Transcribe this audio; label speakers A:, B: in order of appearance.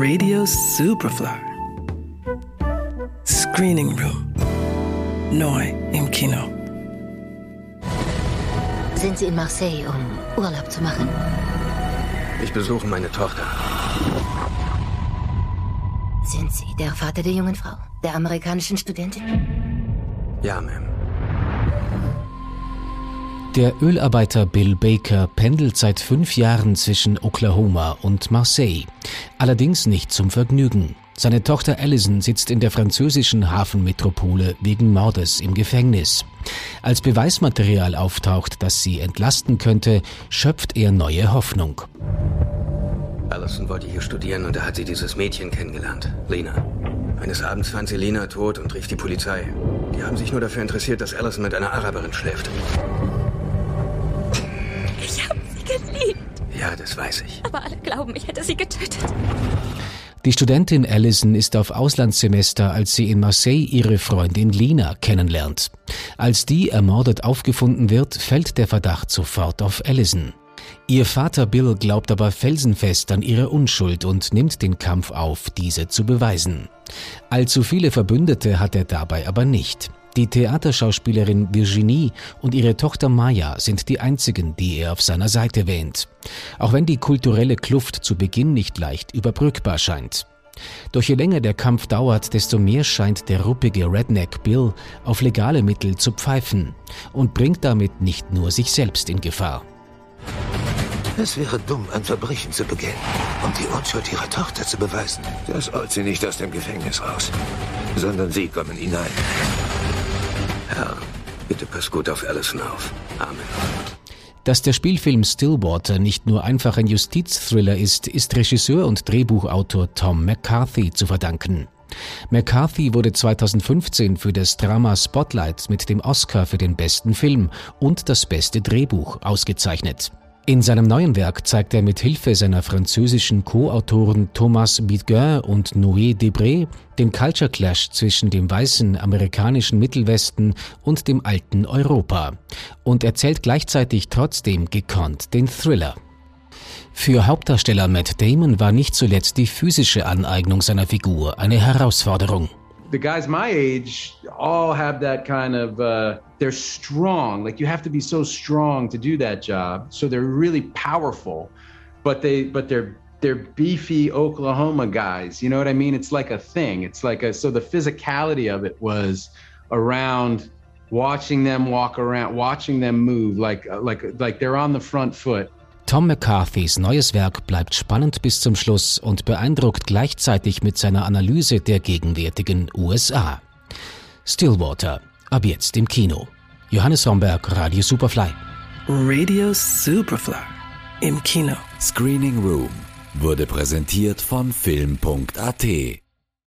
A: Radio Superfly. Screening Room. Neu im Kino.
B: Sind Sie in Marseille, um Urlaub zu machen?
C: Ich besuche meine Tochter.
B: Sind Sie der Vater der jungen Frau, der amerikanischen Studentin?
C: Ja, Ma'am.
D: Der Ölarbeiter Bill Baker pendelt seit fünf Jahren zwischen Oklahoma und Marseille. Allerdings nicht zum Vergnügen. Seine Tochter Allison sitzt in der französischen Hafenmetropole wegen Mordes im Gefängnis. Als Beweismaterial auftaucht, das sie entlasten könnte, schöpft er neue Hoffnung.
C: Allison wollte hier studieren und da hat sie dieses Mädchen kennengelernt, Lena. Eines Abends fand sie Lena tot und rief die Polizei. Die haben sich nur dafür interessiert, dass Allison mit einer Araberin schläft. Ja, das weiß ich.
E: Aber alle glauben, ich hätte sie getötet.
D: Die Studentin Allison ist auf Auslandssemester, als sie in Marseille ihre Freundin Lina kennenlernt. Als die ermordet aufgefunden wird, fällt der Verdacht sofort auf Allison. Ihr Vater Bill glaubt aber felsenfest an ihre Unschuld und nimmt den Kampf auf, diese zu beweisen. Allzu viele Verbündete hat er dabei aber nicht. Die Theaterschauspielerin Virginie und ihre Tochter Maya sind die einzigen, die er auf seiner Seite wähnt. Auch wenn die kulturelle Kluft zu Beginn nicht leicht überbrückbar scheint. Doch je länger der Kampf dauert, desto mehr scheint der ruppige Redneck Bill auf legale Mittel zu pfeifen und bringt damit nicht nur sich selbst in Gefahr.
F: Es wäre dumm, ein Verbrechen zu begehen, um die Unschuld ihrer Tochter zu beweisen. Das holt sie nicht aus dem Gefängnis raus, sondern sie kommen hinein.
C: Herr, bitte pass gut auf Allison auf. Amen.
D: Dass der Spielfilm Stillwater nicht nur einfach ein Justizthriller ist, ist Regisseur und Drehbuchautor Tom McCarthy zu verdanken. McCarthy wurde 2015 für das Drama Spotlight mit dem Oscar für den besten Film und das beste Drehbuch ausgezeichnet. In seinem neuen Werk zeigt er mit Hilfe seiner französischen Co-Autoren Thomas Bidguin und Noé Debré den Culture Clash zwischen dem weißen amerikanischen Mittelwesten und dem alten Europa und erzählt gleichzeitig trotzdem gekonnt den Thriller. Für Hauptdarsteller Matt Damon war nicht zuletzt die physische Aneignung seiner Figur eine Herausforderung.
G: The guys my age all have that kind of uh, they're strong. Like you have to be so strong to do that job. So they're really powerful but they but they're they're beefy oklahoma guys. You know what i mean? It's like a thing. It's like a so the physicality of it was around watching them walk around watching them move like like like they're on the front foot
D: Tom McCarthys neues Werk bleibt spannend bis zum Schluss und beeindruckt gleichzeitig mit seiner Analyse der gegenwärtigen USA. Stillwater, ab jetzt im Kino. Johannes Homberg, Radio Superfly.
A: Radio Superfly. Im Kino.
H: Screening Room wurde präsentiert von Film.at